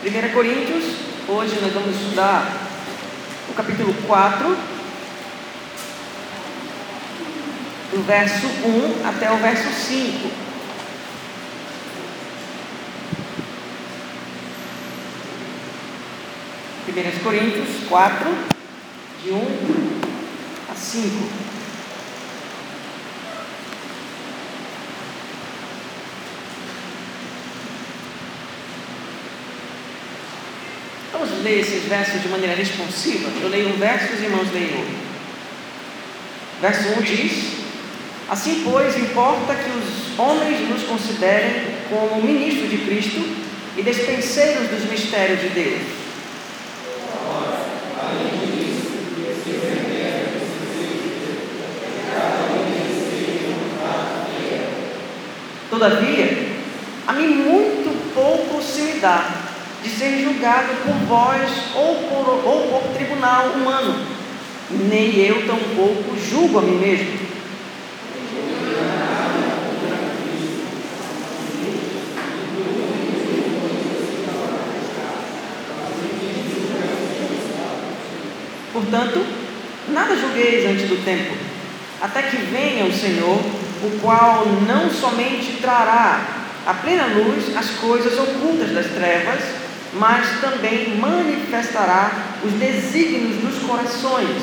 1 Coríntios, hoje nós vamos estudar o capítulo 4, do verso 1 até o verso 5. Primeiras Coríntios 4, de 1 a 5. Ler esses versos de maneira responsiva? Eu leio um verso, os irmãos leem outro. Verso 1 diz: Assim, pois, importa que os homens nos considerem como ministros de Cristo e despenseiros dos mistérios de Deus. Todavia, a mim muito pouco se me dá de ser julgado por vós ou por, ou por tribunal humano. Nem eu tampouco julgo a mim mesmo. Portanto, nada julgueis antes do tempo, até que venha o Senhor, o qual não somente trará a plena luz as coisas ocultas das trevas, mas também manifestará os desígnios dos corações.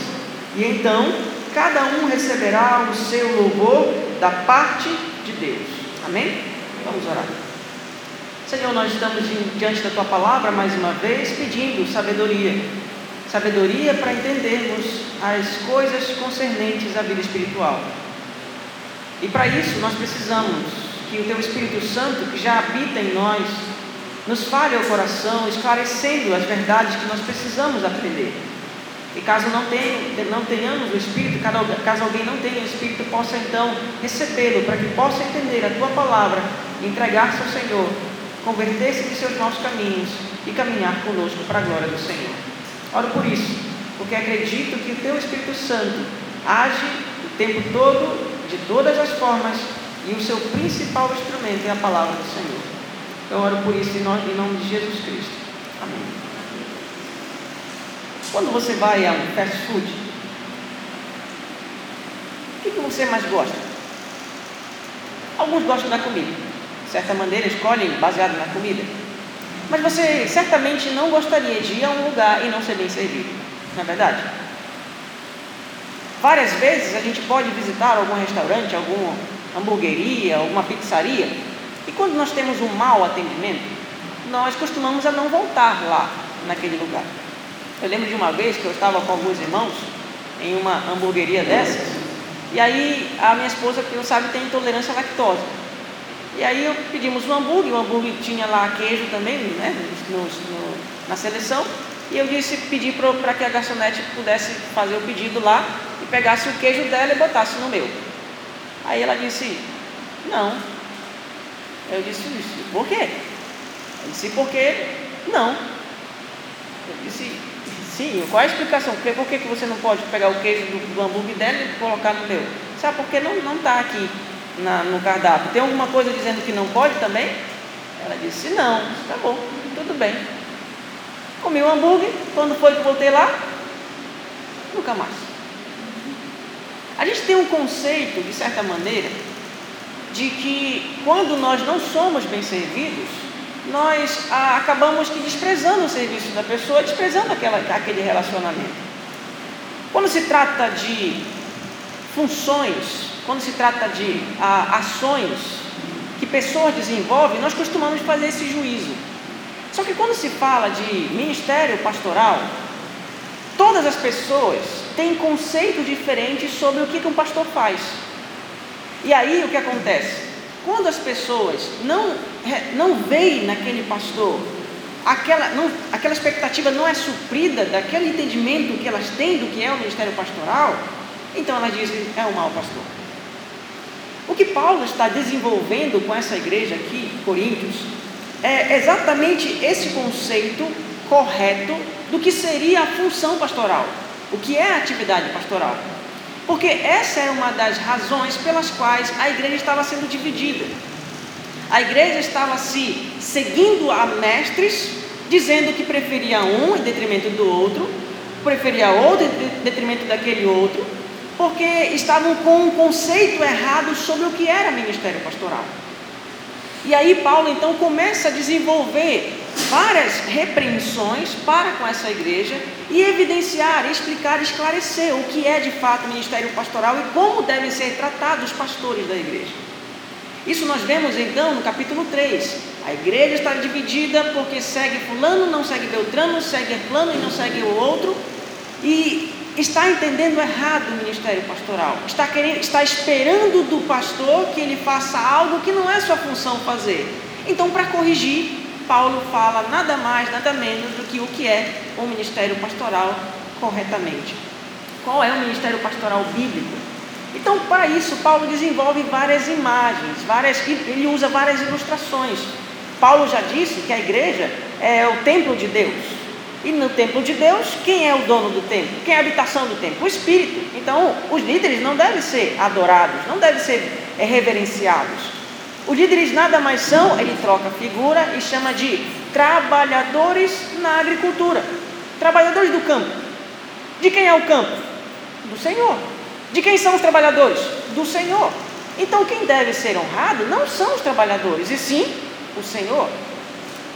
E então cada um receberá o seu louvor da parte de Deus. Amém? Vamos orar. Senhor, nós estamos diante da tua palavra mais uma vez pedindo sabedoria. Sabedoria para entendermos as coisas concernentes à vida espiritual. E para isso nós precisamos que o teu Espírito Santo, que já habita em nós, nos fale ao coração, esclarecendo as verdades que nós precisamos aprender. E caso não, tenha, não tenhamos o Espírito, caso alguém não tenha o Espírito, possa então recebê-lo, para que possa entender a tua palavra, entregar-se ao Senhor, converter-se de seus maus caminhos e caminhar conosco para a glória do Senhor. Oro por isso, porque acredito que o teu Espírito Santo age o tempo todo, de todas as formas, e o seu principal instrumento é a palavra do Senhor. Eu oro por isso em nome de Jesus Cristo. Amém. Quando você vai a um fast food, o que, que você mais gosta? Alguns gostam da comida. De certa maneira, escolhem baseado na comida. Mas você certamente não gostaria de ir a um lugar e não ser bem servido. Não é verdade? Várias vezes a gente pode visitar algum restaurante, alguma hamburgueria, alguma pizzaria e quando nós temos um mau atendimento, nós costumamos a não voltar lá, naquele lugar. Eu lembro de uma vez que eu estava com alguns irmãos em uma hamburgueria dessas, e aí a minha esposa, que não sabe, tem intolerância à lactose. E aí eu pedimos um hambúrguer, o hambúrguer tinha lá queijo também, né, no, no, na seleção, e eu disse, pedi para que a garçonete pudesse fazer o pedido lá e pegasse o queijo dela e botasse no meu. Aí ela disse, não, eu disse, por quê? Eu disse, porque não. Eu disse, sim, qual é a explicação? Por que, que você não pode pegar o queijo do, do hambúrguer dela e colocar no meu? Sabe, porque não está aqui na, no cardápio. Tem alguma coisa dizendo que não pode também? Ela disse, não. Disse, tá bom, tudo bem. Comi o hambúrguer, quando foi que voltei lá? Nunca mais. A gente tem um conceito, de certa maneira, de que quando nós não somos bem servidos, nós ah, acabamos que desprezando o serviço da pessoa, desprezando aquela, aquele relacionamento. Quando se trata de funções, quando se trata de ah, ações que pessoas desenvolvem, nós costumamos fazer esse juízo. Só que quando se fala de ministério pastoral, todas as pessoas têm conceitos diferentes sobre o que, que um pastor faz. E aí o que acontece? Quando as pessoas não, não veem naquele pastor, aquela, não, aquela expectativa não é suprida daquele entendimento que elas têm do que é o ministério pastoral, então elas dizem, é um mau pastor. O que Paulo está desenvolvendo com essa igreja aqui, Coríntios, é exatamente esse conceito correto do que seria a função pastoral, o que é a atividade pastoral. Porque essa era uma das razões pelas quais a igreja estava sendo dividida. A igreja estava se seguindo a mestres dizendo que preferia um em detrimento do outro, preferia outro em detrimento daquele outro, porque estavam com um conceito errado sobre o que era ministério pastoral. E aí Paulo então começa a desenvolver várias repreensões para com essa igreja e evidenciar, explicar, esclarecer o que é de fato ministério pastoral e como devem ser tratados os pastores da igreja. Isso nós vemos então no capítulo 3. A igreja está dividida porque segue fulano, não segue Beltrano, segue plano e não segue o outro. E está entendendo errado o ministério pastoral, está, querendo, está esperando do pastor que ele faça algo que não é sua função fazer. Então, para corrigir, Paulo fala nada mais, nada menos do que o que é o ministério pastoral corretamente. Qual é o ministério pastoral bíblico? Então, para isso, Paulo desenvolve várias imagens, várias, ele usa várias ilustrações. Paulo já disse que a igreja é o templo de Deus. E no templo de Deus, quem é o dono do templo? Quem é a habitação do templo? O Espírito. Então, os líderes não devem ser adorados, não devem ser é, reverenciados. Os líderes nada mais são, ele troca figura e chama de trabalhadores na agricultura. Trabalhadores do campo. De quem é o campo? Do Senhor. De quem são os trabalhadores? Do Senhor. Então, quem deve ser honrado não são os trabalhadores, e sim o Senhor.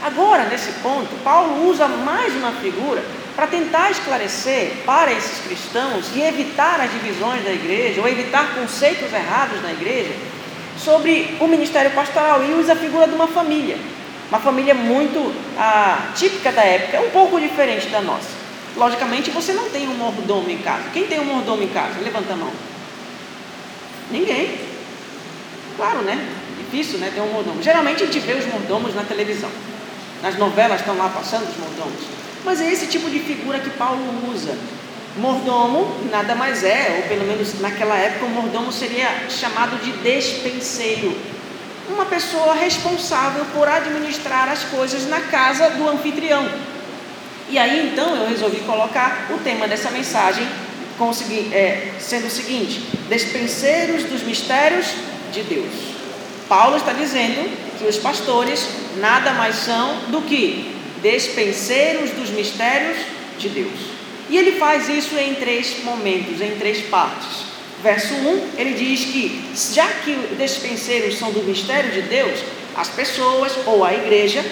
Agora, nesse ponto, Paulo usa mais uma figura para tentar esclarecer para esses cristãos e evitar as divisões da igreja, ou evitar conceitos errados na igreja, sobre o ministério pastoral, e usa a figura de uma família. Uma família muito ah, típica da época, um pouco diferente da nossa. Logicamente, você não tem um mordomo em casa. Quem tem um mordomo em casa? Levanta a mão. Ninguém. Claro, né? Difícil, né? Ter um mordomo. Geralmente a gente vê os mordomos na televisão. Nas novelas estão lá passando os mordomos. Mas é esse tipo de figura que Paulo usa. Mordomo nada mais é, ou pelo menos naquela época, o mordomo seria chamado de despenseiro. Uma pessoa responsável por administrar as coisas na casa do anfitrião. E aí então eu resolvi colocar o tema dessa mensagem é, sendo o seguinte: despenseiros dos mistérios de Deus. Paulo está dizendo que os pastores nada mais são do que despenseiros dos mistérios de Deus. E ele faz isso em três momentos, em três partes. Verso 1, ele diz que, já que despenseiros são do mistério de Deus, as pessoas ou a igreja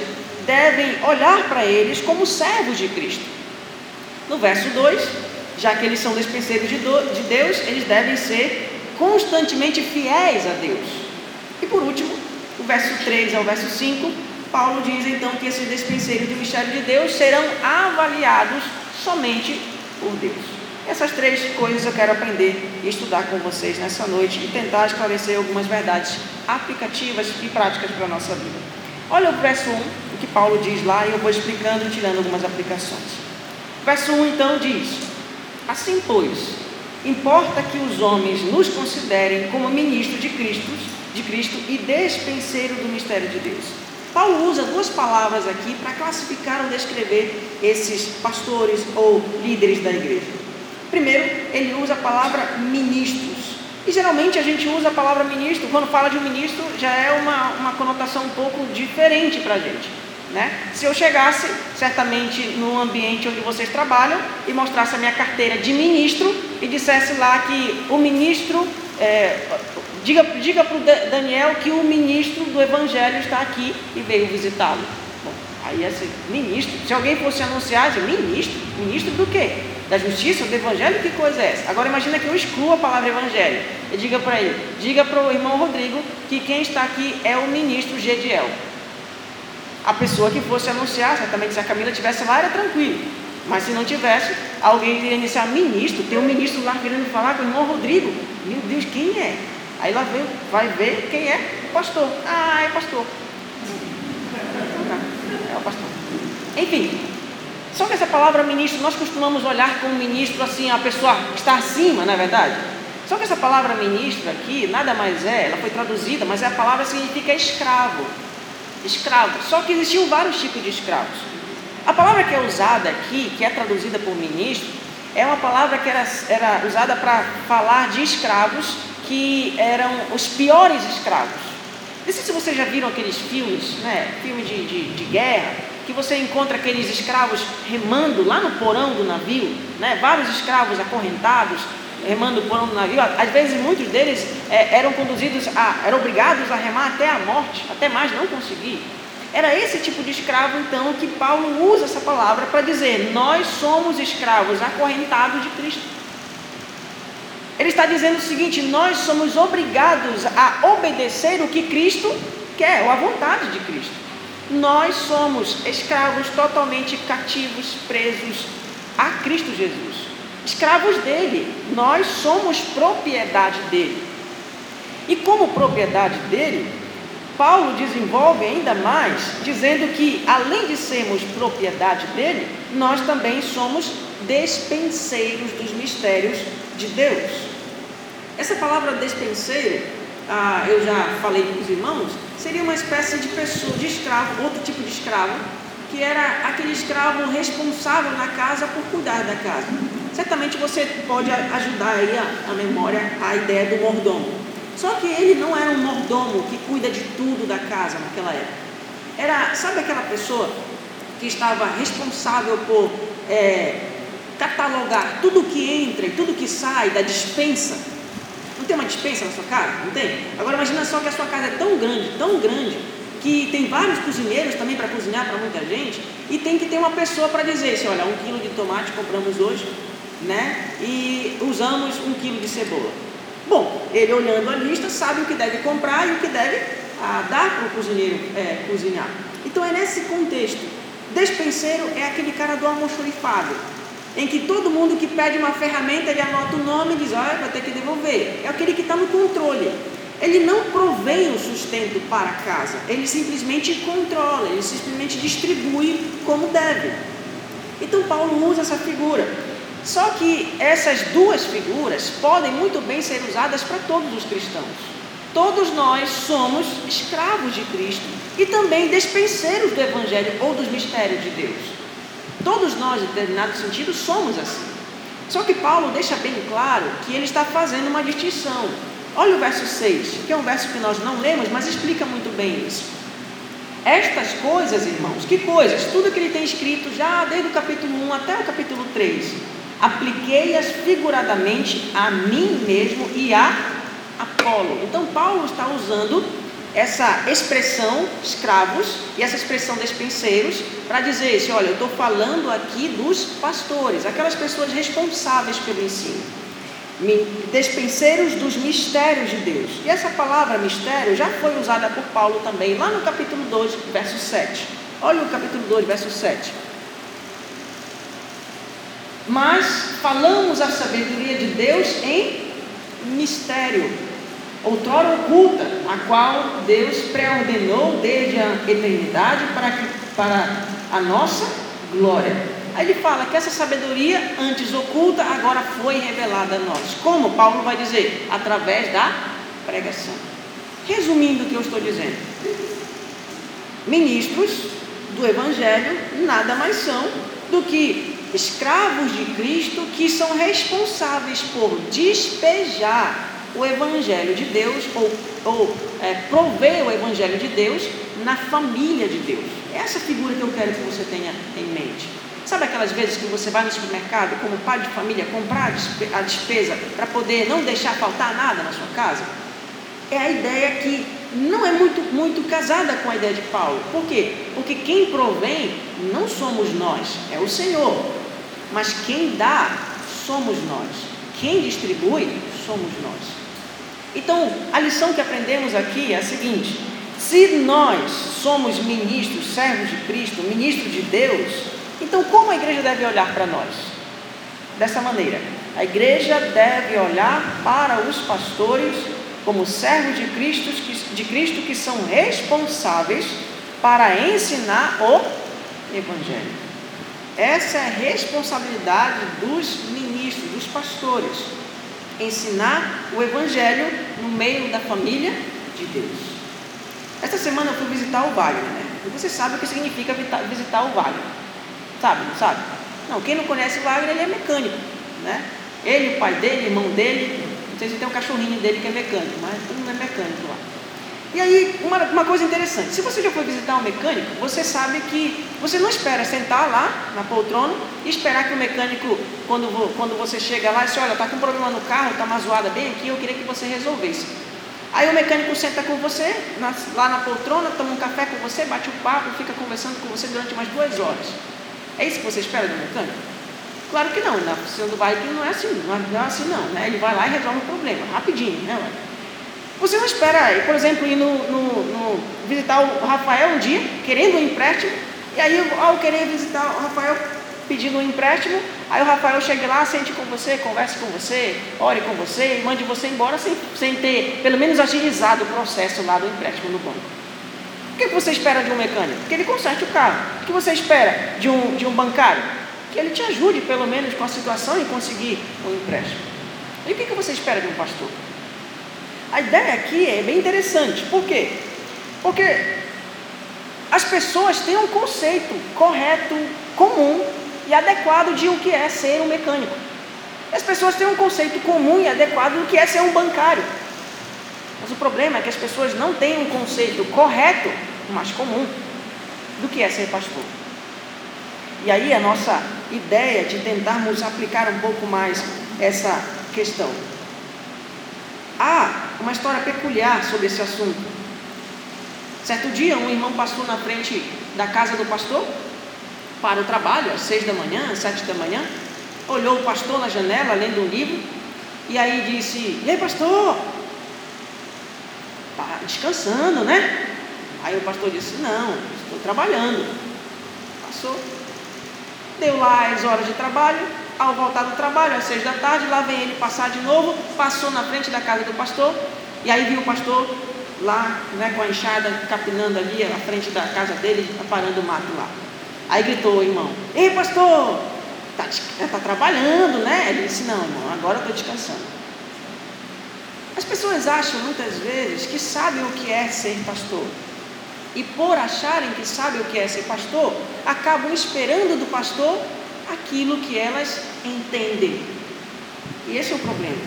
devem olhar para eles como servos de Cristo. No verso 2, já que eles são despenseiros de Deus, eles devem ser constantemente fiéis a Deus. E por último, o verso 3 ao verso 5, Paulo diz então que esses despenseiros do mistério de Deus serão avaliados somente por Deus. Essas três coisas eu quero aprender e estudar com vocês nessa noite e tentar esclarecer algumas verdades aplicativas e práticas para a nossa vida. Olha o verso 1, o que Paulo diz lá, e eu vou explicando e tirando algumas aplicações. Verso 1 então diz: Assim, pois, importa que os homens nos considerem como ministros de Cristo de Cristo e despenseiro do mistério de Deus. Paulo usa duas palavras aqui para classificar ou descrever esses pastores ou líderes da igreja. Primeiro, ele usa a palavra ministros. E geralmente a gente usa a palavra ministro, quando fala de um ministro, já é uma, uma conotação um pouco diferente para a gente. Né? Se eu chegasse, certamente, no ambiente onde vocês trabalham e mostrasse a minha carteira de ministro e dissesse lá que o ministro, é, Diga, diga para o Daniel que o ministro do Evangelho está aqui e veio visitá-lo. Aí assim, ministro, se alguém fosse anunciar, dizer, ministro, ministro do quê? Da justiça, do Evangelho, que coisa é essa? Agora imagina que eu excluo a palavra Evangelho. E diga para ele, diga para o irmão Rodrigo que quem está aqui é o ministro Gediel. A pessoa que fosse anunciar, certamente se a Camila estivesse lá, era tranquilo. Mas se não tivesse, alguém iria iniciar ministro, tem um ministro lá querendo falar com o irmão Rodrigo. Meu Deus, quem é? Aí lá vem, vai ver quem é o pastor. Ah, é pastor. É o pastor. Enfim, só que essa palavra ministro, nós costumamos olhar como ministro assim, a pessoa está acima, não é verdade? Só que essa palavra ministro aqui, nada mais é, ela foi traduzida, mas a palavra significa escravo. Escravo. Só que existiam vários tipos de escravos. A palavra que é usada aqui, que é traduzida por ministro, é uma palavra que era, era usada para falar de escravos que eram os piores escravos. Não sei se vocês já viram aqueles filmes, né? Filme de, de, de guerra, que você encontra aqueles escravos remando lá no porão do navio, né? vários escravos acorrentados, remando por um navio, às vezes muitos deles é, eram conduzidos, a, eram obrigados a remar até a morte, até mais não conseguir. Era esse tipo de escravo, então, que Paulo usa essa palavra para dizer: nós somos escravos acorrentados de Cristo. Ele está dizendo o seguinte: nós somos obrigados a obedecer o que Cristo quer, ou a vontade de Cristo. Nós somos escravos totalmente cativos, presos a Cristo Jesus escravos dele. Nós somos propriedade dele. E como propriedade dele, Paulo desenvolve ainda mais, dizendo que além de sermos propriedade dele, nós também somos despenseiros dos mistérios de Deus. Essa palavra despenseiro, ah, eu já falei com os irmãos, seria uma espécie de pessoa, de escravo, outro tipo de escravo, que era aquele escravo responsável na casa por cuidar da casa. Certamente você pode ajudar aí a, a memória, a ideia do mordomo. Só que ele não era um mordomo que cuida de tudo da casa naquela época. Era, sabe aquela pessoa que estava responsável por é, catalogar tudo que entra e tudo que sai da dispensa? Não tem uma dispensa na sua casa? Não tem? Agora imagina só que a sua casa é tão grande, tão grande, que tem vários cozinheiros também para cozinhar para muita gente, e tem que ter uma pessoa para dizer assim, olha, um quilo de tomate compramos hoje, né? E usamos um quilo de cebola. Bom, ele olhando a lista sabe o que deve comprar e o que deve ah, dar para o cozinheiro é, cozinhar. Então é nesse contexto. Despenseiro é aquele cara do almoxorifado, em que todo mundo que pede uma ferramenta ele anota o nome e diz, olha, vai ter que devolver. É aquele que está no controle. Ele não provém o sustento para casa, ele simplesmente controla, ele simplesmente distribui como deve. Então Paulo usa essa figura. Só que essas duas figuras podem muito bem ser usadas para todos os cristãos. Todos nós somos escravos de Cristo e também despenseiros do Evangelho ou dos mistérios de Deus. Todos nós, em determinado sentido, somos assim. Só que Paulo deixa bem claro que ele está fazendo uma distinção. Olha o verso 6, que é um verso que nós não lemos, mas explica muito bem isso. Estas coisas, irmãos, que coisas? Tudo que ele tem escrito já desde o capítulo 1 até o capítulo 3 apliquei-as figuradamente a mim mesmo e a Apolo. Então, Paulo está usando essa expressão escravos e essa expressão despenseiros para dizer isso, olha, eu estou falando aqui dos pastores, aquelas pessoas responsáveis pelo ensino, despenseiros dos mistérios de Deus. E essa palavra mistério já foi usada por Paulo também lá no capítulo 2, verso 7. Olha o capítulo 2, verso 7. Mas falamos a sabedoria de Deus em mistério, outrora oculta, a qual Deus pré-ordenou desde a eternidade para, que, para a nossa glória. Aí ele fala que essa sabedoria antes oculta agora foi revelada a nós. Como Paulo vai dizer? Através da pregação. Resumindo o que eu estou dizendo, ministros do Evangelho nada mais são do que escravos de Cristo que são responsáveis por despejar o Evangelho de Deus ou, ou é, prover o Evangelho de Deus na família de Deus. Essa figura que eu quero que você tenha em mente. Sabe aquelas vezes que você vai no supermercado como pai de família comprar a despesa para poder não deixar faltar nada na sua casa? É a ideia que não é muito, muito casada com a ideia de Paulo. Por quê? Porque quem provém não somos nós, é o Senhor. Mas quem dá somos nós. Quem distribui somos nós. Então, a lição que aprendemos aqui é a seguinte: se nós somos ministros, servos de Cristo, ministros de Deus, então como a igreja deve olhar para nós? Dessa maneira, a igreja deve olhar para os pastores como servos de Cristo, de Cristo que são responsáveis para ensinar o Evangelho. Essa é a responsabilidade dos ministros, dos pastores. Ensinar o Evangelho no meio da família de Deus. Esta semana eu fui visitar o Wagner, né? E você sabe o que significa visitar o Wagner. Sabe, não sabe? Não, quem não conhece o Wagner, ele é mecânico, né? Ele, o pai dele, o irmão dele, não sei se tem um cachorrinho dele que é mecânico, mas todo mundo é mecânico lá. E aí, uma, uma coisa interessante: se você já foi visitar um mecânico, você sabe que você não espera sentar lá na poltrona e esperar que o mecânico, quando, quando você chega lá, diz: Olha, está com um problema no carro, está uma zoada bem aqui, eu queria que você resolvesse. Aí o mecânico senta com você, na, lá na poltrona, toma um café com você, bate um papo, fica conversando com você durante umas duas horas. É isso que você espera do mecânico? Claro que não, na oficina do bike não é assim, não é assim não, né? Ele vai lá e resolve o problema, rapidinho, né? Você não espera, por exemplo, ir no, no, no, visitar o Rafael um dia, querendo um empréstimo, e aí ao querer visitar o Rafael pedindo um empréstimo, aí o Rafael chega lá, sente com você, converse com você, ore com você mande você embora sem, sem ter pelo menos agilizado o processo lá do empréstimo no banco. O que você espera de um mecânico? Que ele conserte o carro. O que você espera de um, de um bancário? Que ele te ajude pelo menos com a situação e conseguir um empréstimo. E o que você espera de um pastor? A ideia aqui é bem interessante. Por quê? Porque as pessoas têm um conceito correto, comum e adequado de o que é ser um mecânico. As pessoas têm um conceito comum e adequado do que é ser um bancário. Mas o problema é que as pessoas não têm um conceito correto, mas comum, do que é ser pastor. E aí a nossa ideia de tentarmos aplicar um pouco mais essa questão. Há uma história peculiar sobre esse assunto. Certo dia, um irmão passou na frente da casa do pastor para o trabalho, às seis da manhã, às sete da manhã, olhou o pastor na janela lendo um livro e aí disse: E aí, pastor? Está descansando, né? Aí o pastor disse: Não, estou trabalhando. Passou. Deu lá as horas de trabalho, ao voltar do trabalho, às seis da tarde, lá vem ele passar de novo, passou na frente da casa do pastor, e aí viu o pastor lá, né, com a enxada, capinando ali à frente da casa dele, aparando o mato lá. Aí gritou o irmão, ei pastor, está tá trabalhando, né? Ele disse, não, irmão, agora estou descansando. As pessoas acham muitas vezes que sabem o que é ser pastor. E por acharem que sabem o que é ser pastor, acabam esperando do pastor aquilo que elas entendem. E esse é o problema.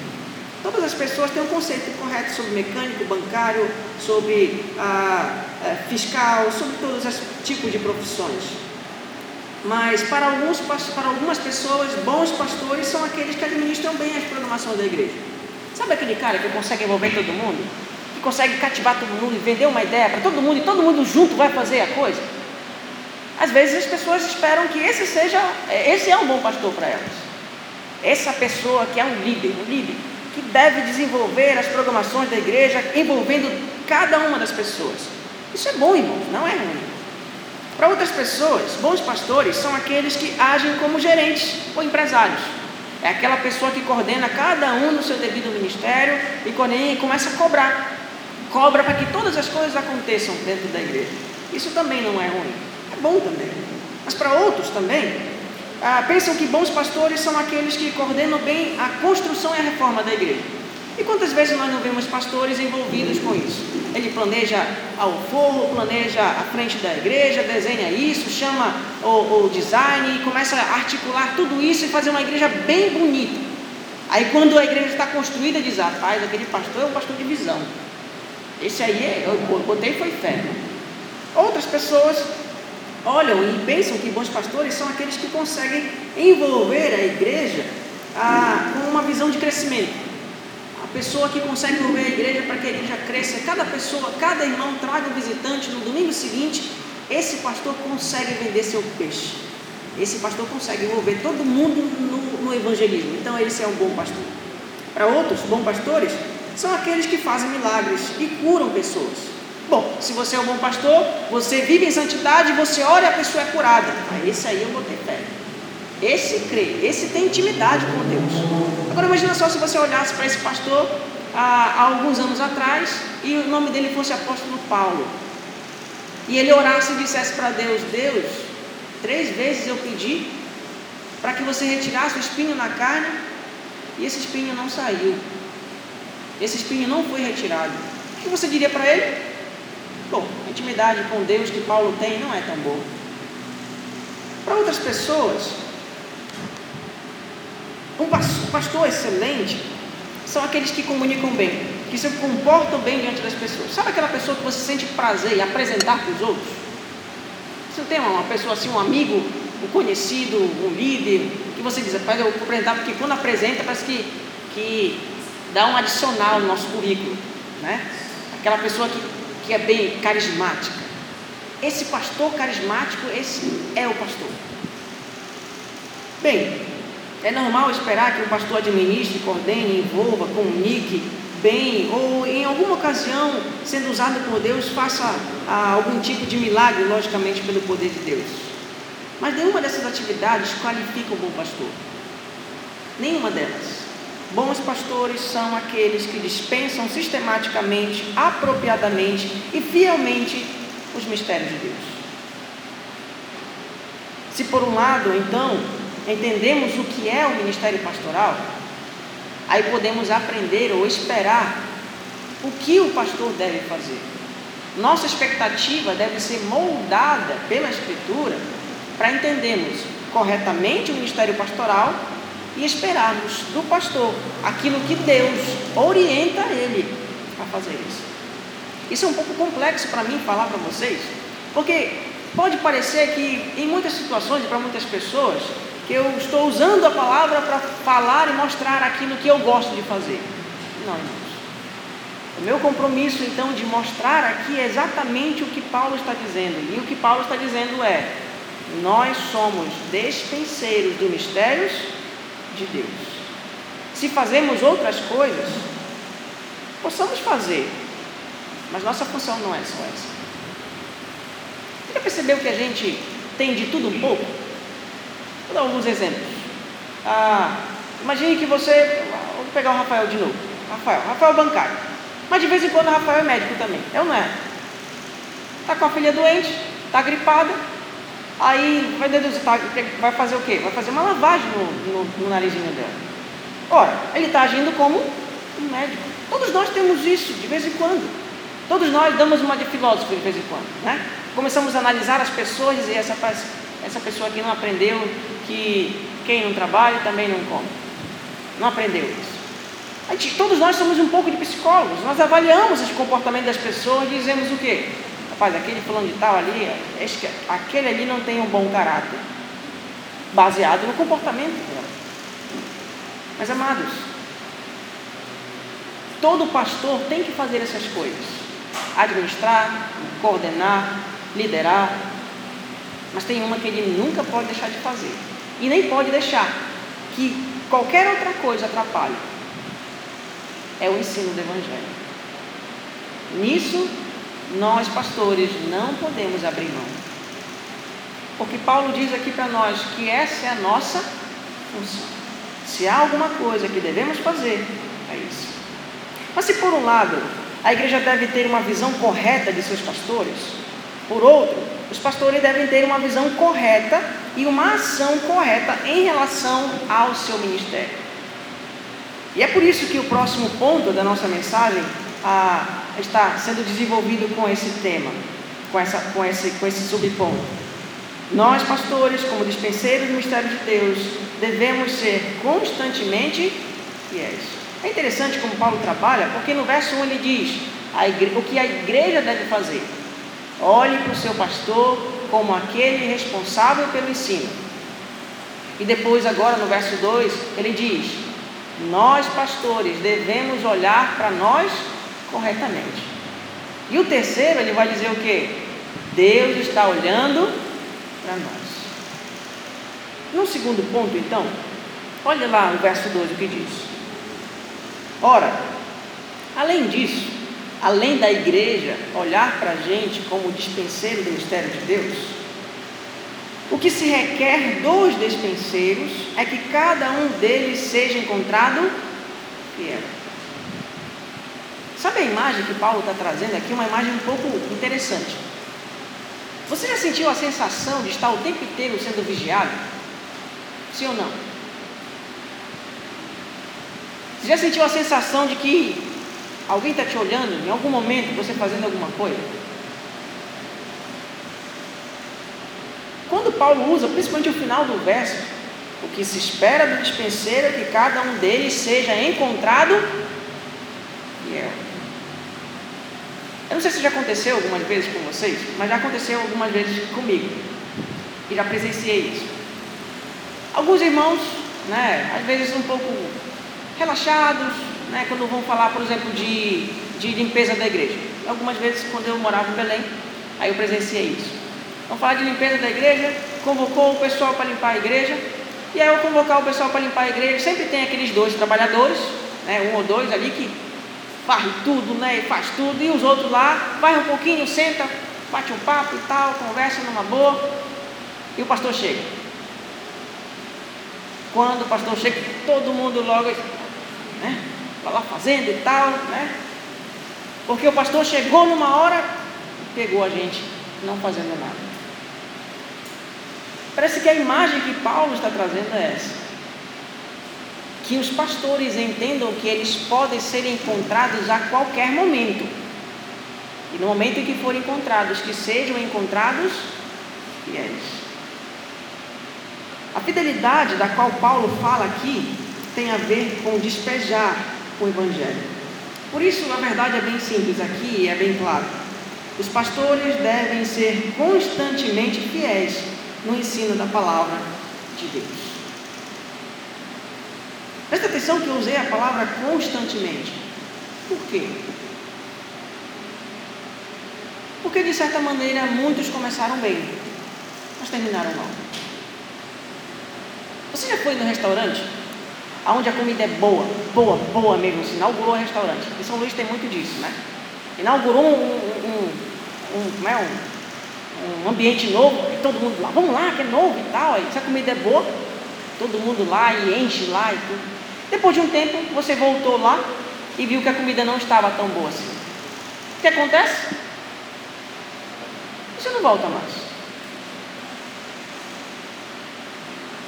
Todas as pessoas têm um conceito correto sobre mecânico, bancário, sobre ah, eh, fiscal, sobre todos os tipos de profissões. Mas para, alguns, para algumas pessoas, bons pastores são aqueles que administram bem as programações da igreja. Sabe aquele cara que consegue envolver todo mundo? Consegue cativar todo mundo e vender uma ideia para todo mundo e todo mundo junto vai fazer a coisa? Às vezes as pessoas esperam que esse seja, esse é um bom pastor para elas. Essa pessoa que é um líder, um líder, que deve desenvolver as programações da igreja envolvendo cada uma das pessoas. Isso é bom, irmãos, não é ruim. Para outras pessoas, bons pastores são aqueles que agem como gerentes ou empresários. É aquela pessoa que coordena cada um no seu devido ministério e começa a cobrar. Cobra para que todas as coisas aconteçam dentro da igreja. Isso também não é ruim bom também. Mas para outros também, ah, pensam que bons pastores são aqueles que coordenam bem a construção e a reforma da igreja. E quantas vezes nós não vemos pastores envolvidos com isso? Ele planeja o forro, planeja a frente da igreja, desenha isso, chama o, o design e começa a articular tudo isso e fazer uma igreja bem bonita. Aí quando a igreja está construída, diz, rapaz, aquele pastor é um pastor de visão. Esse aí, é, eu botei foi fé. Outras pessoas olham e pensam que bons pastores são aqueles que conseguem envolver a igreja ah, com uma visão de crescimento. A pessoa que consegue envolver a igreja para que a igreja cresça, cada pessoa, cada irmão traga um visitante no domingo seguinte, esse pastor consegue vender seu peixe. Esse pastor consegue envolver todo mundo no, no evangelismo. Então esse é um bom pastor. Para outros, bons pastores são aqueles que fazem milagres e curam pessoas. Bom, se você é um bom pastor, você vive em santidade, você ora e a pessoa é curada. Ah, esse aí eu vou ter fé. Esse crê, esse tem intimidade com Deus. Agora imagina só se você olhasse para esse pastor há, há alguns anos atrás e o nome dele fosse apóstolo Paulo. E ele orasse e dissesse para Deus, Deus, três vezes eu pedi para que você retirasse o espinho na carne e esse espinho não saiu. Esse espinho não foi retirado. O que você diria para ele? Bom, a intimidade com Deus que Paulo tem não é tão boa. Para outras pessoas, um pastor excelente são aqueles que comunicam bem. que se comportam bem diante das pessoas. Sabe aquela pessoa que você sente prazer em apresentar para os outros? Você não tem uma pessoa assim, um amigo, um conhecido, um líder, que você diz, rapaz, eu vou apresentar, porque quando apresenta parece que, que dá um adicional no nosso currículo, né? Aquela pessoa que, que é bem carismática. Esse pastor carismático, esse é o pastor. Bem, é normal esperar que o pastor administre, coordene, envolva, comunique bem, ou em alguma ocasião, sendo usado por Deus, faça ah, algum tipo de milagre, logicamente pelo poder de Deus. Mas nenhuma dessas atividades qualifica o bom pastor. Nenhuma delas. Bons pastores são aqueles que dispensam sistematicamente, apropriadamente e fielmente os mistérios de Deus. Se por um lado, então, entendemos o que é o ministério pastoral, aí podemos aprender ou esperar o que o pastor deve fazer. Nossa expectativa deve ser moldada pela Escritura para entendermos corretamente o ministério pastoral e esperarmos do pastor aquilo que Deus orienta ele a fazer isso. Isso é um pouco complexo para mim falar para vocês, porque pode parecer que em muitas situações, para muitas pessoas, que eu estou usando a palavra para falar e mostrar aquilo que eu gosto de fazer. Não, irmãos. O meu compromisso, então, de mostrar aqui é exatamente o que Paulo está dizendo. E o que Paulo está dizendo é: nós somos despenseiros dos mistérios de Deus. Se fazemos outras coisas, possamos fazer, mas nossa função não é só essa. Você já percebeu que a gente tem de tudo um pouco? Vou dar alguns exemplos. Ah, imagine que você. Vou pegar o Rafael de novo. Rafael, Rafael é bancário. Mas de vez em quando o Rafael é médico também. É ou não é? Está com a filha doente, está gripada. Aí vai deduzir, tá, vai fazer o quê? Vai fazer uma lavagem no, no, no narizinho dela. Ora, ele está agindo como um médico. Todos nós temos isso de vez em quando. Todos nós damos uma de filósofo de vez em quando, né? Começamos a analisar as pessoas e essa, essa pessoa aqui não aprendeu que quem não trabalha também não come. Não aprendeu isso. Gente, todos nós somos um pouco de psicólogos. Nós avaliamos esse comportamento das pessoas e dizemos o quê? Rapaz, aquele fulano de tal ali, aquele ali não tem um bom caráter. Baseado no comportamento dela. Mas amados, todo pastor tem que fazer essas coisas: administrar, coordenar, liderar. Mas tem uma que ele nunca pode deixar de fazer. E nem pode deixar que qualquer outra coisa atrapalhe. É o ensino do Evangelho. Nisso, nós pastores não podemos abrir mão. Porque Paulo diz aqui para nós que essa é a nossa função. Se há alguma coisa que devemos fazer, é isso. Mas se por um lado a igreja deve ter uma visão correta de seus pastores, por outro, os pastores devem ter uma visão correta e uma ação correta em relação ao seu ministério. E é por isso que o próximo ponto da nossa mensagem ah, está sendo desenvolvido com esse tema, com, essa, com, esse, com esse subponto. Nós, pastores, como dispenseiros do mistério de Deus, devemos ser constantemente fiéis. É interessante como Paulo trabalha, porque no verso 1 ele diz o que a igreja deve fazer. Olhe para o seu pastor como aquele responsável pelo ensino. E depois, agora no verso 2, ele diz: Nós, pastores, devemos olhar para nós corretamente. E o terceiro, ele vai dizer o que? Deus está olhando para nós. No segundo ponto, então, olha lá no verso 2 o que diz. Ora, além disso, além da igreja olhar para a gente como dispenseiro do mistério de Deus, o que se requer dos dispenseiros é que cada um deles seja encontrado fiel. Sabe a imagem que Paulo está trazendo aqui? Uma imagem um pouco interessante. Você já sentiu a sensação de estar o tempo inteiro sendo vigiado? Sim ou não? Você já sentiu a sensação de que Alguém está te olhando em algum momento você fazendo alguma coisa? Quando Paulo usa, principalmente o final do verso, o que se espera do dispenseiro é que cada um deles seja encontrado fiel. Eu não sei se já aconteceu algumas vezes com vocês, mas já aconteceu algumas vezes comigo. E já presenciei isso. Alguns irmãos, né, às vezes um pouco relaxados, né, quando vão falar, por exemplo, de, de limpeza da igreja. Algumas vezes, quando eu morava em Belém, aí eu presenciei isso. Vamos falar de limpeza da igreja, convocou o pessoal para limpar a igreja, e aí eu convocar o pessoal para limpar a igreja, sempre tem aqueles dois trabalhadores, né, um ou dois ali que varre tudo, né, e faz tudo, e os outros lá, vai um pouquinho, senta, bate um papo e tal, conversa numa boa, e o pastor chega. Quando o pastor chega, todo mundo logo, né, vai lá fazendo e tal, né, porque o pastor chegou numa hora pegou a gente não fazendo nada. Parece que a imagem que Paulo está trazendo é essa. Que os pastores entendam que eles podem ser encontrados a qualquer momento. E no momento em que forem encontrados, que sejam encontrados fiéis. A fidelidade da qual Paulo fala aqui tem a ver com despejar o Evangelho. Por isso, na verdade, é bem simples aqui e é bem claro. Os pastores devem ser constantemente fiéis no ensino da palavra de Deus. Presta atenção que eu usei a palavra constantemente. Por quê? Porque de certa maneira muitos começaram bem, mas terminaram mal. Você já foi no restaurante? Onde a comida é boa, boa, boa mesmo, se inaugurou o restaurante. Em São Luís tem muito disso, né? Inaugurou um, um, um, um, é, um um ambiente novo, e todo mundo lá, vamos lá, que é novo e tal, aí se a comida é boa, todo mundo lá e enche lá e tudo. Depois de um tempo, você voltou lá e viu que a comida não estava tão boa assim. O que acontece? Você não volta mais.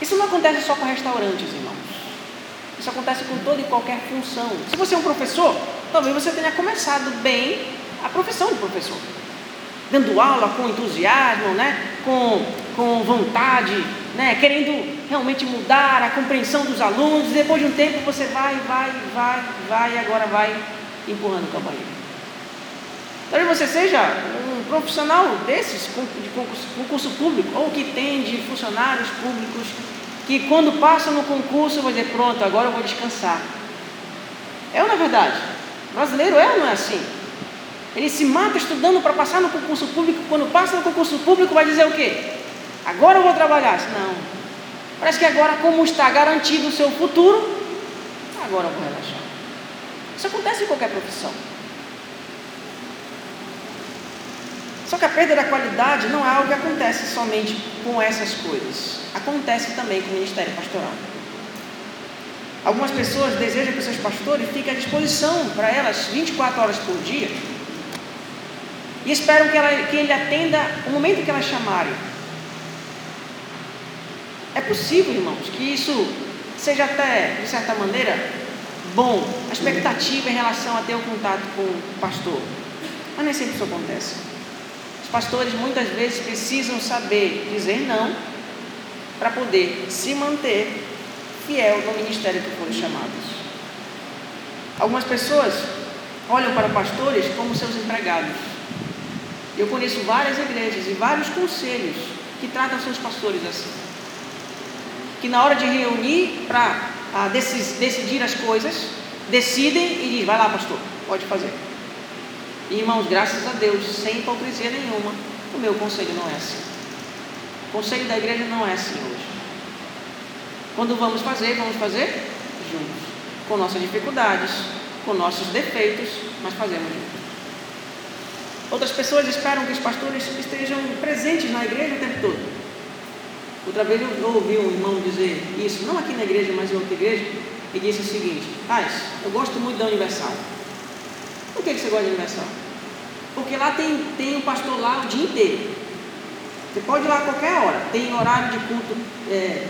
Isso não acontece só com restaurantes, irmãos. Isso acontece com toda e qualquer função. Se você é um professor, talvez você tenha começado bem a profissão de professor dando aula com entusiasmo, né? com, com vontade, né? querendo realmente mudar a compreensão dos alunos, depois de um tempo você vai, vai, vai, vai, e agora vai empurrando o campainho. Talvez você seja um profissional desses, de concurso, concurso público, ou que tem de funcionários públicos, que quando passa no concurso vai dizer, pronto, agora eu vou descansar. É ou não é verdade? Brasileiro é ou não é assim? Ele se mata estudando para passar no concurso público. Quando passa no concurso público, vai dizer o quê? Agora eu vou trabalhar. Não. Parece que agora, como está garantido o seu futuro, agora eu vou relaxar. Isso acontece em qualquer profissão. Só que a perda da qualidade não é algo que acontece somente com essas coisas. Acontece também com o ministério pastoral. Algumas pessoas desejam que seus pastores fiquem à disposição para elas 24 horas por dia e esperam que, ela, que ele atenda o momento que elas chamarem. É possível, irmãos, que isso seja até, de certa maneira, bom, a expectativa em relação a ter o um contato com o pastor. Mas nem sempre isso acontece. Os pastores muitas vezes precisam saber dizer não para poder se manter fiel no ministério que foram chamados. Algumas pessoas olham para pastores como seus empregados. Eu conheço várias igrejas e vários conselhos que tratam seus pastores assim. Que na hora de reunir para decidir as coisas, decidem e dizem, vai lá pastor, pode fazer. Irmãos, graças a Deus, sem hipocrisia nenhuma, o meu conselho não é assim. O conselho da igreja não é assim hoje. Quando vamos fazer, vamos fazer juntos. Com nossas dificuldades, com nossos defeitos, mas fazemos juntos. Outras pessoas esperam que os pastores estejam presentes na igreja o tempo todo. Outra vez eu ouvi um irmão dizer isso, não aqui na igreja, mas em outra igreja, e disse o seguinte: Paz, eu gosto muito da Universal. Por que você gosta da Universal? Porque lá tem, tem um pastor lá o dia inteiro. Você pode ir lá a qualquer hora. Tem horário de culto é,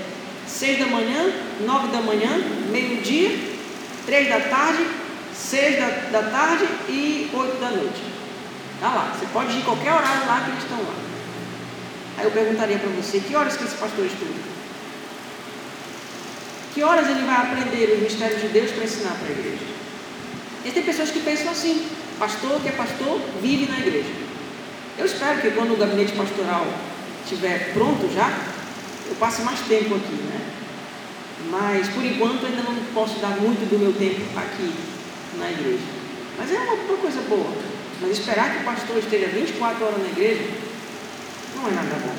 seis da manhã, nove da manhã, meio-dia, três da tarde, seis da, da tarde e oito da noite. Está lá. Você pode ir em qualquer horário lá que eles estão lá. Aí eu perguntaria para você, que horas que esse pastor estuda? Que horas ele vai aprender o mistério de Deus para ensinar para a igreja? E tem pessoas que pensam assim: pastor que é pastor vive na igreja. Eu espero que quando o gabinete pastoral estiver pronto já, eu passe mais tempo aqui, né? Mas por enquanto ainda não posso dar muito do meu tempo aqui na igreja. Mas é uma coisa boa. Mas esperar que o pastor esteja 24 horas na igreja não é nada bom.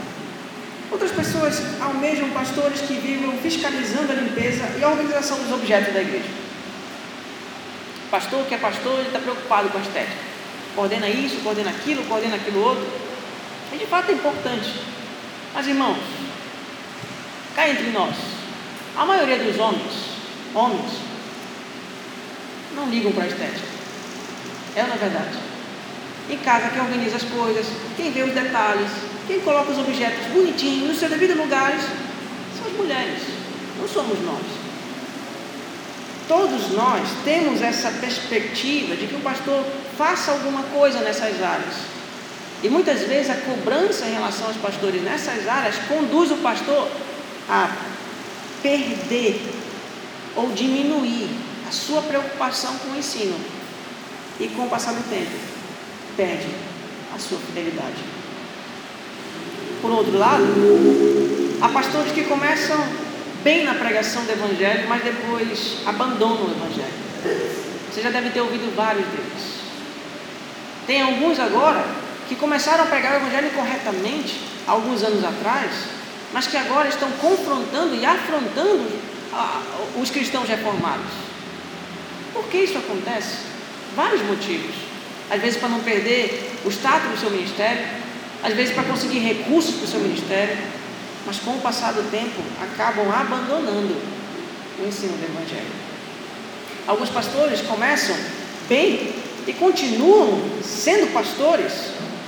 Outras pessoas almejam pastores que vivam fiscalizando a limpeza e a organização dos objetos da igreja. Pastor que é pastor, ele está preocupado com a estética. Coordena isso, coordena aquilo, coordena aquilo outro. E de fato é importante. Mas irmãos, cá entre nós, a maioria dos homens, homens, não ligam para a estética. É na verdade. Em casa, quem organiza as coisas, quem vê os detalhes, quem coloca os objetos bonitinhos nos seus devidos lugares, são as mulheres, não somos nós. Todos nós temos essa perspectiva de que o pastor faça alguma coisa nessas áreas. E muitas vezes a cobrança em relação aos pastores nessas áreas conduz o pastor a perder ou diminuir a sua preocupação com o ensino. E com o passar do tempo, perde a sua fidelidade. Por outro lado, há pastores que começam bem na pregação do Evangelho, mas depois abandonam o Evangelho. Você já deve ter ouvido vários deles. Tem alguns agora que começaram a pregar o Evangelho corretamente, alguns anos atrás, mas que agora estão confrontando e afrontando os cristãos reformados. Por que isso acontece? Vários motivos. Às vezes para não perder o status do seu ministério, às vezes para conseguir recursos para o seu ministério, mas com o passar do tempo acabam abandonando o ensino do Evangelho. Alguns pastores começam bem e continuam sendo pastores,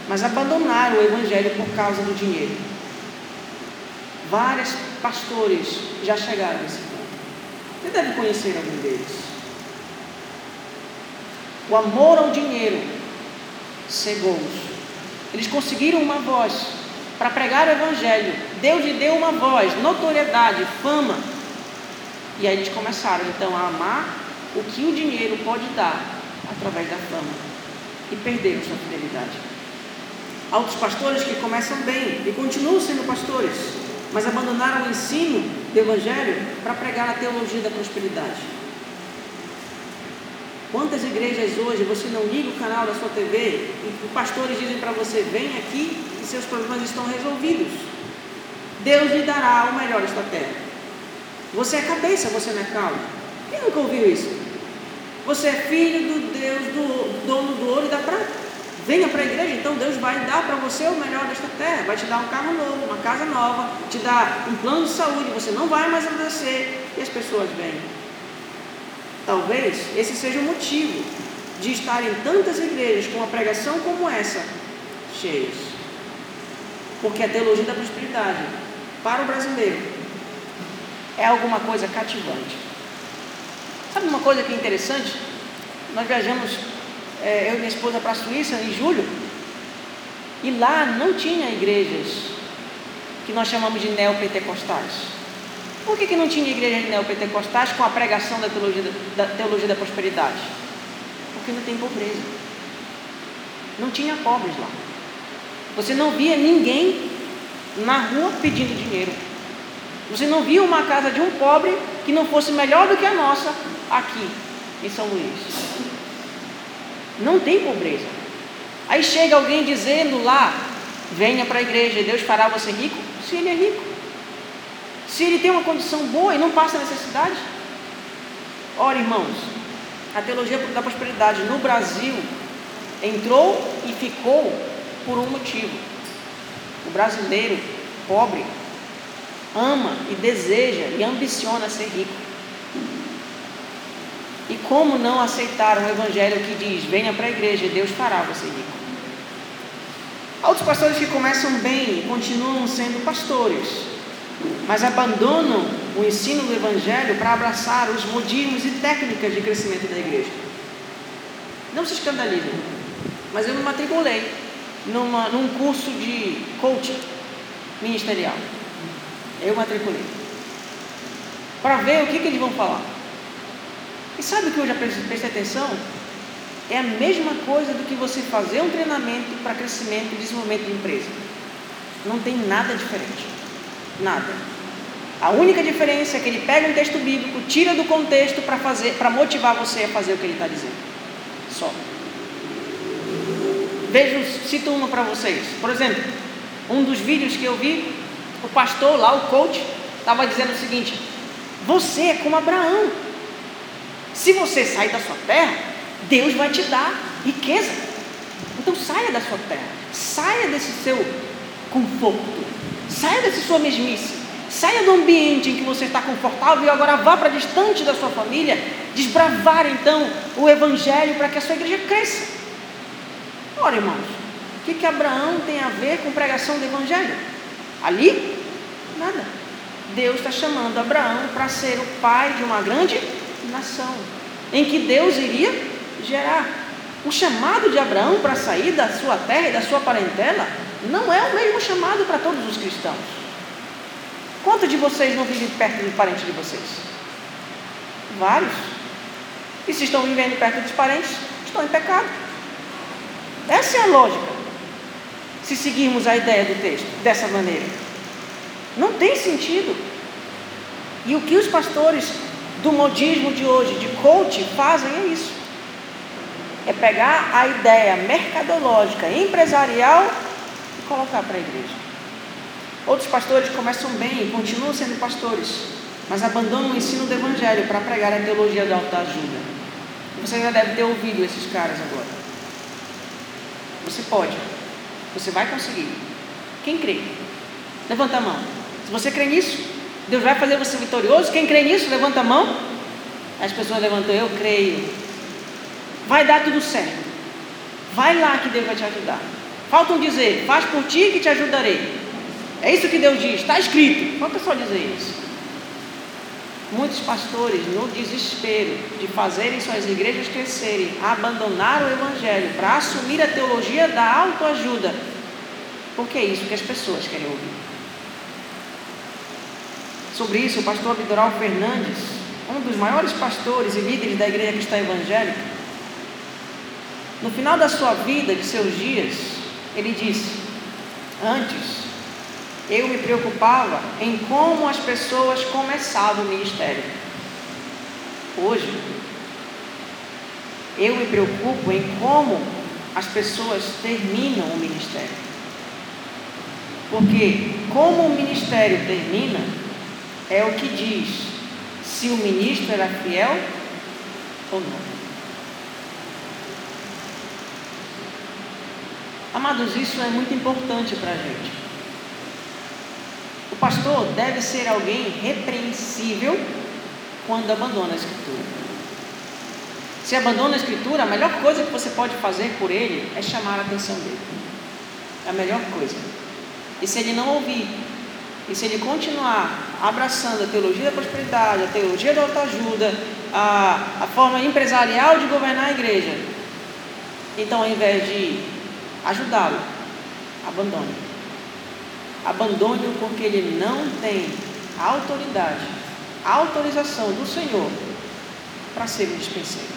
mas abandonaram o Evangelho por causa do dinheiro. Vários pastores já chegaram nesse ponto. Você deve conhecer algum deles. O amor ao dinheiro cegou-os. Eles conseguiram uma voz para pregar o Evangelho. Deus lhe deu uma voz, notoriedade, fama. E aí eles começaram então a amar o que o dinheiro pode dar através da fama. E perderam sua fidelidade. Há outros pastores que começam bem e continuam sendo pastores, mas abandonaram o ensino do Evangelho para pregar a teologia da prosperidade. Quantas igrejas hoje você não liga o canal da sua TV e os pastores dizem para você: vem aqui e seus problemas estão resolvidos. Deus lhe dará o melhor desta terra. Você é cabeça, você não é cauda. Quem nunca ouviu isso? Você é filho do Deus, do dono do ouro e da prata. Venha para a igreja, então Deus vai dar para você o melhor desta terra. Vai te dar um carro novo, uma casa nova, te dar um plano de saúde. Você não vai mais adoecer. E as pessoas vêm. Talvez esse seja o motivo de estar em tantas igrejas com uma pregação como essa, cheias. Porque a teologia da prosperidade, para o brasileiro, é alguma coisa cativante. Sabe uma coisa que é interessante? Nós viajamos, é, eu e minha esposa, para a Suíça em julho, e lá não tinha igrejas que nós chamamos de neopentecostais. Por que, que não tinha igrejas neopentecostais com a pregação da teologia da, da teologia da prosperidade? Porque não tem pobreza. Não tinha pobres lá. Você não via ninguém na rua pedindo dinheiro. Você não via uma casa de um pobre que não fosse melhor do que a nossa aqui em São Luís. Não tem pobreza. Aí chega alguém dizendo lá: venha para a igreja Deus fará você rico. Se ele é rico. Se ele tem uma condição boa e não passa necessidade. Ora, irmãos, a teologia da prosperidade no Brasil entrou e ficou por um motivo. O brasileiro pobre ama e deseja e ambiciona ser rico. E como não aceitar um evangelho que diz: venha para a igreja Deus fará você rico? Há outros pastores que começam bem e continuam sendo pastores, mas abandonam o ensino do Evangelho para abraçar os modismos e técnicas de crescimento da igreja. Não se escandalizem, mas eu me matriculei numa, num curso de coaching ministerial. Eu matriculei. Para ver o que, que eles vão falar. E sabe o que eu já prestei atenção? é a mesma coisa do que você fazer um treinamento para crescimento e desenvolvimento de empresa. Não tem nada diferente. Nada. A única diferença é que ele pega um texto bíblico, tira do contexto para fazer, para motivar você a fazer o que ele está dizendo. Só. Vejo, cito uma para vocês. Por exemplo, um dos vídeos que eu vi, o pastor lá, o coach, estava dizendo o seguinte: você é como Abraão. Se você sair da sua terra, Deus vai te dar riqueza. Então saia da sua terra, saia desse seu conforto, saia dessa sua mesmice, saia do ambiente em que você está confortável e agora vá para distante da sua família, desbravar então o Evangelho para que a sua igreja cresça. Ora, irmãos, o que, que Abraão tem a ver com pregação do Evangelho? Ali, nada. Deus está chamando Abraão para ser o pai de uma grande nação, em que Deus iria gerar. O chamado de Abraão para sair da sua terra e da sua parentela não é o mesmo chamado para todos os cristãos. Quantos de vocês não vivem perto de parentes de vocês? Vários. E se estão vivendo perto dos parentes, estão em pecado. Essa é a lógica. Se seguirmos a ideia do texto dessa maneira, não tem sentido. E o que os pastores do modismo de hoje, de coach, fazem é isso. É pegar a ideia mercadológica, empresarial colocar para a igreja. Outros pastores começam bem e continuam sendo pastores, mas abandonam o ensino do evangelho para pregar a teologia da autoajuda. Você já deve ter ouvido esses caras agora. Você pode. Você vai conseguir. Quem crê? Levanta a mão. Se você crê nisso, Deus vai fazer você vitorioso. Quem crê nisso, levanta a mão. As pessoas levantam, eu creio. Vai dar tudo certo. Vai lá que Deus vai te ajudar. Faltam dizer, faz por ti que te ajudarei. É isso que Deus diz, está escrito. Falta só dizer isso. Muitos pastores, no desespero de fazerem suas igrejas crescerem, abandonaram o Evangelho para assumir a teologia da autoajuda, porque é isso que as pessoas querem ouvir. Sobre isso, o pastor Abdoral Fernandes, um dos maiores pastores e líderes da igreja cristã evangélica, no final da sua vida, de seus dias, ele disse: Antes, eu me preocupava em como as pessoas começavam o ministério. Hoje, eu me preocupo em como as pessoas terminam o ministério. Porque como o ministério termina, é o que diz se o ministro era fiel ou não. Amados, isso é muito importante para a gente. O pastor deve ser alguém repreensível quando abandona a Escritura. Se abandona a Escritura, a melhor coisa que você pode fazer por ele é chamar a atenção dele. É a melhor coisa. E se ele não ouvir, e se ele continuar abraçando a teologia da prosperidade, a teologia da autoajuda, a, a forma empresarial de governar a igreja, então ao invés de ajudá-lo, abandone. Abandone-o porque ele não tem a autoridade, a autorização do Senhor para ser um dispenseiro.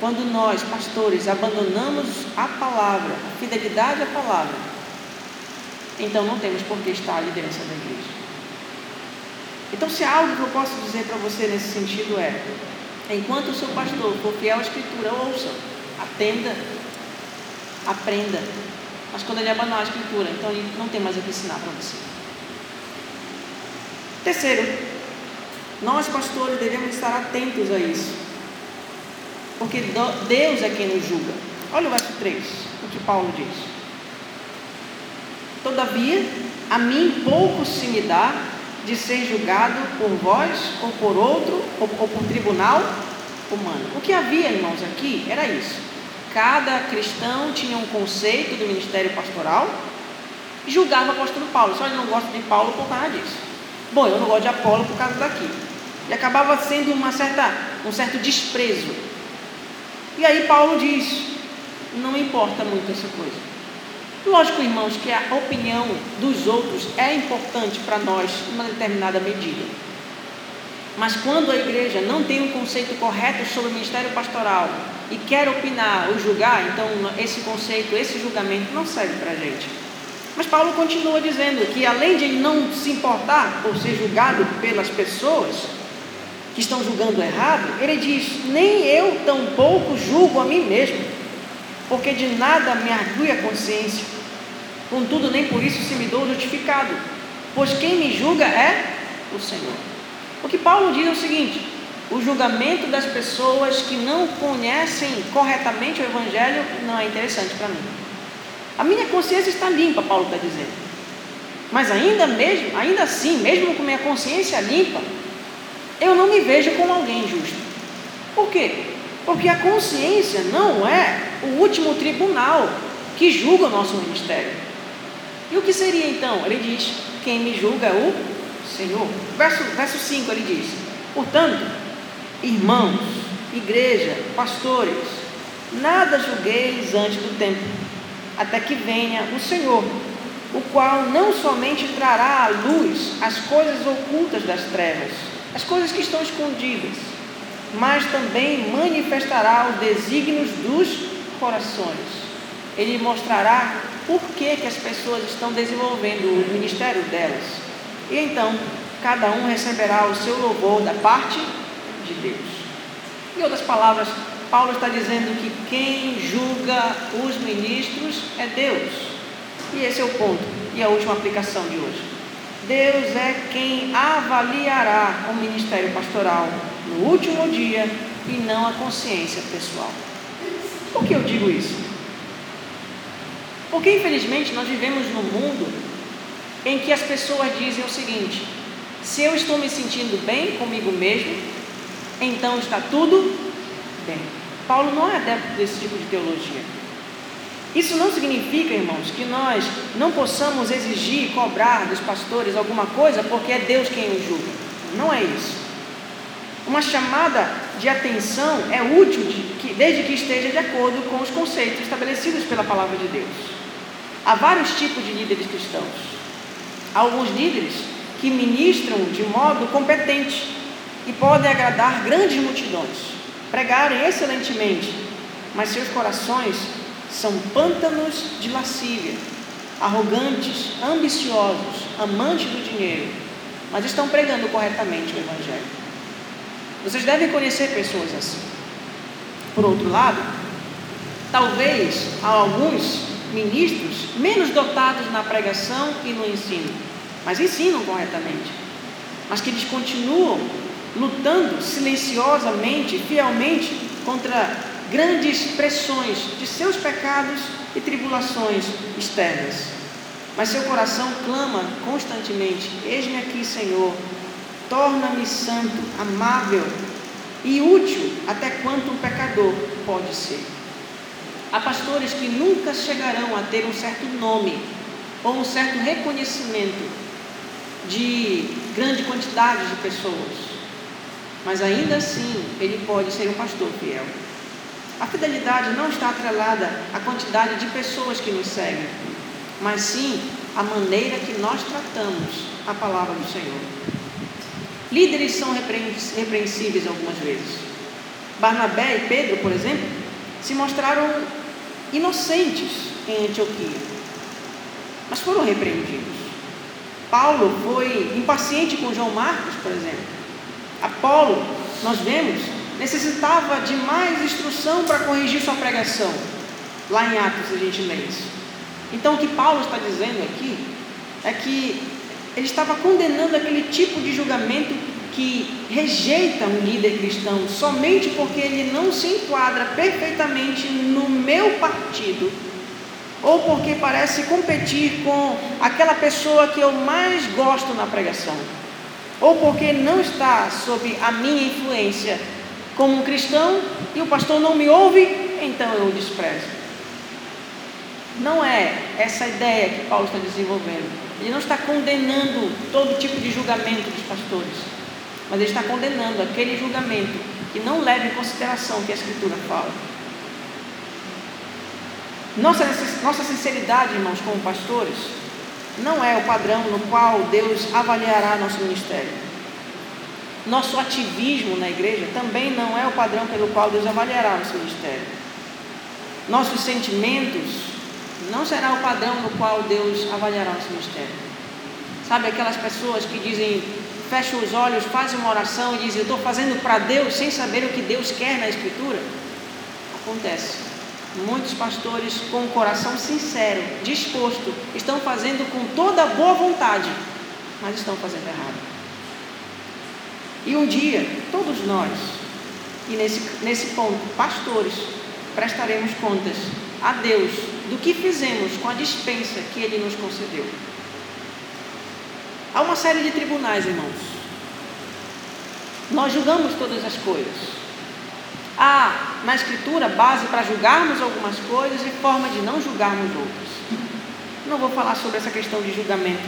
Quando nós, pastores, abandonamos a palavra, a fidelidade à palavra, então não temos por que estar à liderança da igreja. Então, se há algo que eu posso dizer para você nesse sentido é: enquanto o seu pastor for fiel à Escritura, ouça, atenda, aprenda, mas quando ele abandonar a escritura, então ele não tem mais o que ensinar para você. Terceiro, nós pastores devemos estar atentos a isso. Porque Deus é quem nos julga. Olha o verso 3, o que Paulo diz. Todavia, a mim pouco se me dá de ser julgado por vós, ou por outro, ou, ou por tribunal humano. O que havia, irmãos, aqui era isso cada cristão tinha um conceito do ministério pastoral julgava o apóstolo Paulo. Só ele não gosta de Paulo por causa disso. Bom, eu não gosto de Apolo por causa daqui. E acabava sendo uma certa, um certo desprezo. E aí Paulo diz: não importa muito essa coisa. Lógico, irmãos, que a opinião dos outros é importante para nós em uma determinada medida. Mas quando a igreja não tem um conceito correto sobre o ministério pastoral, e quer opinar ou julgar, então esse conceito, esse julgamento não serve para a gente. Mas Paulo continua dizendo que além de não se importar por ser julgado pelas pessoas que estão julgando errado, ele diz: nem eu tampouco julgo a mim mesmo, porque de nada me argue a consciência. Contudo, nem por isso se me dou justificado, pois quem me julga é o Senhor. O que Paulo diz é o seguinte: o julgamento das pessoas que não conhecem corretamente o Evangelho não é interessante para mim. A minha consciência está limpa, Paulo está dizendo. Mas ainda mesmo, ainda assim, mesmo com minha consciência limpa, eu não me vejo como alguém justo. Por quê? Porque a consciência não é o último tribunal que julga o nosso ministério. E o que seria então? Ele diz: quem me julga é o Senhor. Verso, verso 5 ele diz: Portanto, irmãos, igreja, pastores, nada julgueis antes do tempo, até que venha o Senhor, o qual não somente trará à luz as coisas ocultas das trevas, as coisas que estão escondidas, mas também manifestará os desígnios dos corações. Ele mostrará por que, que as pessoas estão desenvolvendo o ministério delas. E então, cada um receberá o seu louvor da parte de Deus. Em outras palavras, Paulo está dizendo que quem julga os ministros é Deus. E esse é o ponto e a última aplicação de hoje. Deus é quem avaliará o ministério pastoral no último dia e não a consciência pessoal. Por que eu digo isso? Porque infelizmente nós vivemos num mundo em que as pessoas dizem o seguinte: se eu estou me sentindo bem comigo mesmo, então está tudo bem. Paulo não é adepto desse tipo de teologia. Isso não significa, irmãos, que nós não possamos exigir, cobrar dos pastores alguma coisa porque é Deus quem os julga. Não é isso. Uma chamada de atenção é útil de que, desde que esteja de acordo com os conceitos estabelecidos pela palavra de Deus. Há vários tipos de líderes cristãos. Há alguns líderes que ministram de modo competente, e podem agradar grandes multidões, pregarem excelentemente, mas seus corações são pântanos de lascívia, arrogantes, ambiciosos, amantes do dinheiro, mas estão pregando corretamente o Evangelho. Vocês devem conhecer pessoas assim. Por outro lado, talvez há alguns ministros menos dotados na pregação e no ensino, mas ensinam corretamente, mas que eles continuam lutando silenciosamente, fielmente contra grandes pressões de seus pecados e tribulações externas. Mas seu coração clama constantemente: Eis-me aqui, Senhor, torna-me santo, amável e útil até quanto um pecador pode ser. Há pastores que nunca chegarão a ter um certo nome ou um certo reconhecimento de grande quantidade de pessoas mas ainda assim ele pode ser um pastor fiel. A fidelidade não está atrelada à quantidade de pessoas que nos seguem, mas sim à maneira que nós tratamos a palavra do Senhor. Líderes são repreensíveis algumas vezes. Barnabé e Pedro, por exemplo, se mostraram inocentes em Antioquia, mas foram repreendidos. Paulo foi impaciente com João Marcos, por exemplo, Apolo, nós vemos, necessitava de mais instrução para corrigir sua pregação. Lá em Atos a gente lê isso. Então o que Paulo está dizendo aqui é que ele estava condenando aquele tipo de julgamento que rejeita um líder cristão somente porque ele não se enquadra perfeitamente no meu partido, ou porque parece competir com aquela pessoa que eu mais gosto na pregação ou porque não está sob a minha influência como um cristão e o pastor não me ouve, então eu o desprezo. Não é essa ideia que Paulo está desenvolvendo. Ele não está condenando todo tipo de julgamento dos pastores, mas ele está condenando aquele julgamento que não leva em consideração o que a Escritura fala. Nossa, nossa sinceridade, irmãos, como pastores, não é o padrão no qual Deus avaliará nosso ministério. Nosso ativismo na igreja também não é o padrão pelo qual Deus avaliará o seu ministério. Nossos sentimentos não será o padrão no qual Deus avaliará o seu ministério. Sabe aquelas pessoas que dizem, fecham os olhos, fazem uma oração e dizem, eu estou fazendo para Deus sem saber o que Deus quer na Escritura? Acontece. Muitos pastores com o coração sincero, disposto, estão fazendo com toda boa vontade, mas estão fazendo errado. E um dia, todos nós, e nesse, nesse ponto, pastores, prestaremos contas a Deus do que fizemos com a dispensa que Ele nos concedeu. Há uma série de tribunais, irmãos. Nós julgamos todas as coisas. Há na Escritura base para julgarmos algumas coisas e forma de não julgarmos outras. Não vou falar sobre essa questão de julgamento,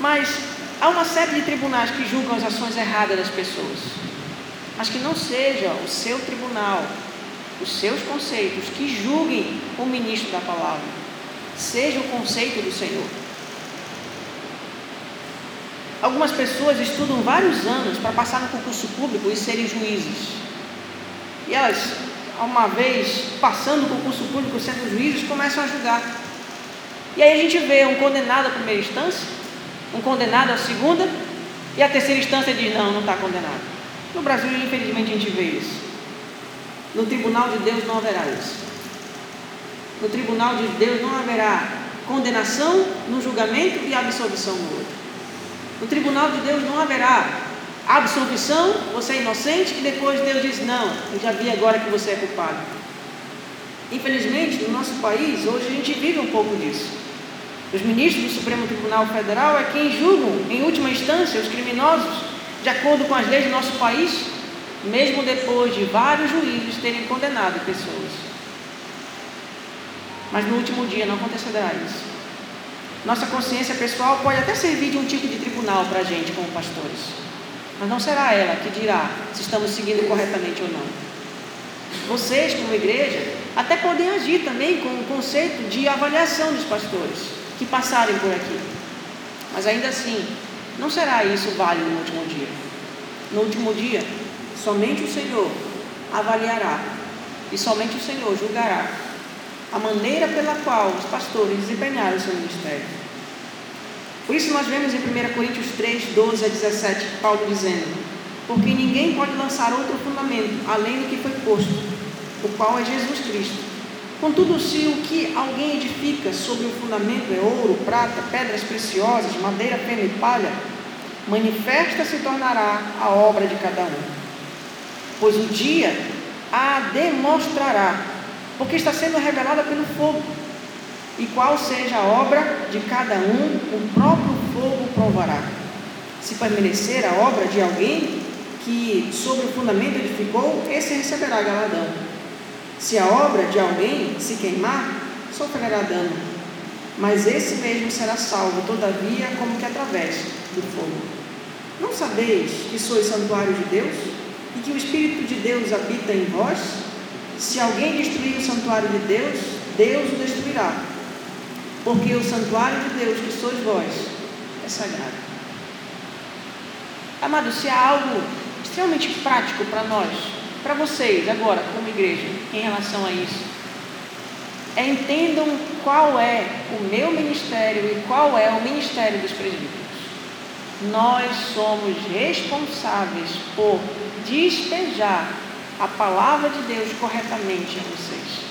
mas há uma série de tribunais que julgam as ações erradas das pessoas, mas que não seja o seu tribunal, os seus conceitos que julguem o ministro da palavra, seja o conceito do Senhor. Algumas pessoas estudam vários anos para passar no concurso público e serem juízes. E elas, uma vez passando no concurso público, sendo juízes, começam a julgar. E aí a gente vê um condenado à primeira instância, um condenado à segunda, e a terceira instância diz: não, não está condenado. No Brasil, infelizmente, a gente vê isso. No tribunal de Deus não haverá isso. No tribunal de Deus não haverá condenação no julgamento e absolvição no outro. No tribunal de Deus não haverá absolvição, você é inocente, e depois Deus diz: Não, eu já vi agora que você é culpado. Infelizmente, no nosso país, hoje a gente vive um pouco disso. Os ministros do Supremo Tribunal Federal é quem julgam, em última instância, os criminosos, de acordo com as leis do nosso país, mesmo depois de vários juízes terem condenado pessoas. Mas no último dia não acontecerá isso. Nossa consciência pessoal pode até servir de um tipo de tribunal para a gente, como pastores, mas não será ela que dirá se estamos seguindo corretamente ou não. Vocês, como igreja, até podem agir também com o conceito de avaliação dos pastores que passarem por aqui, mas ainda assim, não será isso válido no último dia. No último dia, somente o Senhor avaliará e somente o Senhor julgará a maneira pela qual os pastores desempenharam o seu ministério. Por isso nós vemos em 1 Coríntios 3, 12 a 17, Paulo dizendo, porque ninguém pode lançar outro fundamento, além do que foi posto, o qual é Jesus Cristo. Contudo, se o que alguém edifica sobre o fundamento é ouro, prata, pedras preciosas, madeira, pena e palha, manifesta se tornará a obra de cada um. Pois o dia a demonstrará, porque está sendo revelada pelo fogo. E qual seja a obra de cada um, o próprio fogo provará. Se permanecer a obra de alguém que sobre o fundamento edificou, esse receberá galadão. Se a obra de alguém se queimar, sofrerá dano. Mas esse mesmo será salvo, todavia, como que através do fogo. Não sabeis que sois santuário de Deus e que o Espírito de Deus habita em vós? Se alguém destruir o santuário de Deus, Deus o destruirá. Porque o santuário de Deus, que sois vós, é sagrado. Amado, se há algo extremamente prático para nós, para vocês agora, como igreja, em relação a isso, é entendam qual é o meu ministério e qual é o ministério dos presbíteros. Nós somos responsáveis por despejar a palavra de Deus corretamente a vocês.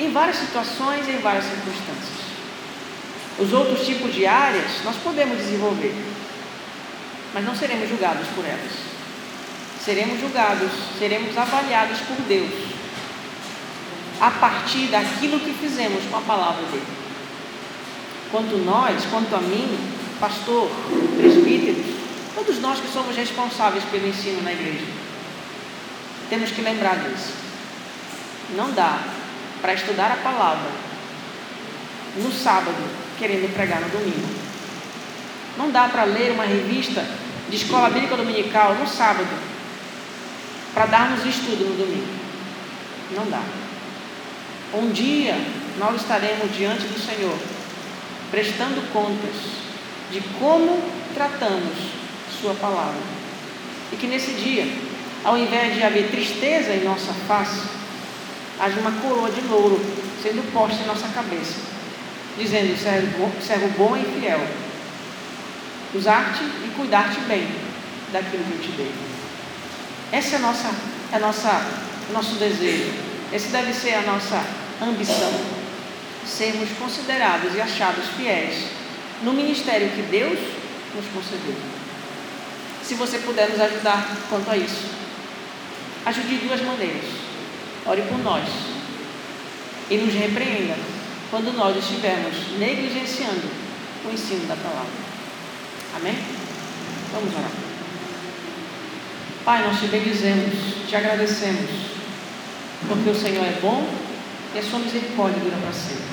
Em várias situações em várias circunstâncias. Os outros tipos de áreas nós podemos desenvolver, mas não seremos julgados por elas. Seremos julgados, seremos avaliados por Deus, a partir daquilo que fizemos com a palavra dele. Quanto nós, quanto a mim, pastor, presbíteros, todos nós que somos responsáveis pelo ensino na igreja, temos que lembrar disso. Não dá para estudar a palavra no sábado, querendo pregar no domingo. Não dá para ler uma revista de escola bíblica dominical no sábado, para darmos estudo no domingo. Não dá. Um dia nós estaremos diante do Senhor, prestando contas de como tratamos Sua palavra. E que nesse dia, ao invés de haver tristeza em nossa face, haja uma coroa de louro sendo posta em nossa cabeça, dizendo: servo, bom e fiel, usar-te e cuidar-te bem daquilo que eu te dei. Essa é a nossa, é a nossa, nosso desejo. Esse deve ser a nossa ambição. Sermos considerados e achados fiéis no ministério que Deus nos concedeu. Se você puder nos ajudar quanto a isso, ajude de duas maneiras. Ore por nós e nos repreenda quando nós estivermos negligenciando o ensino da palavra. Amém? Vamos orar. Pai, nós te bendizemos, te agradecemos, porque o Senhor é bom e a sua misericórdia dura para sempre.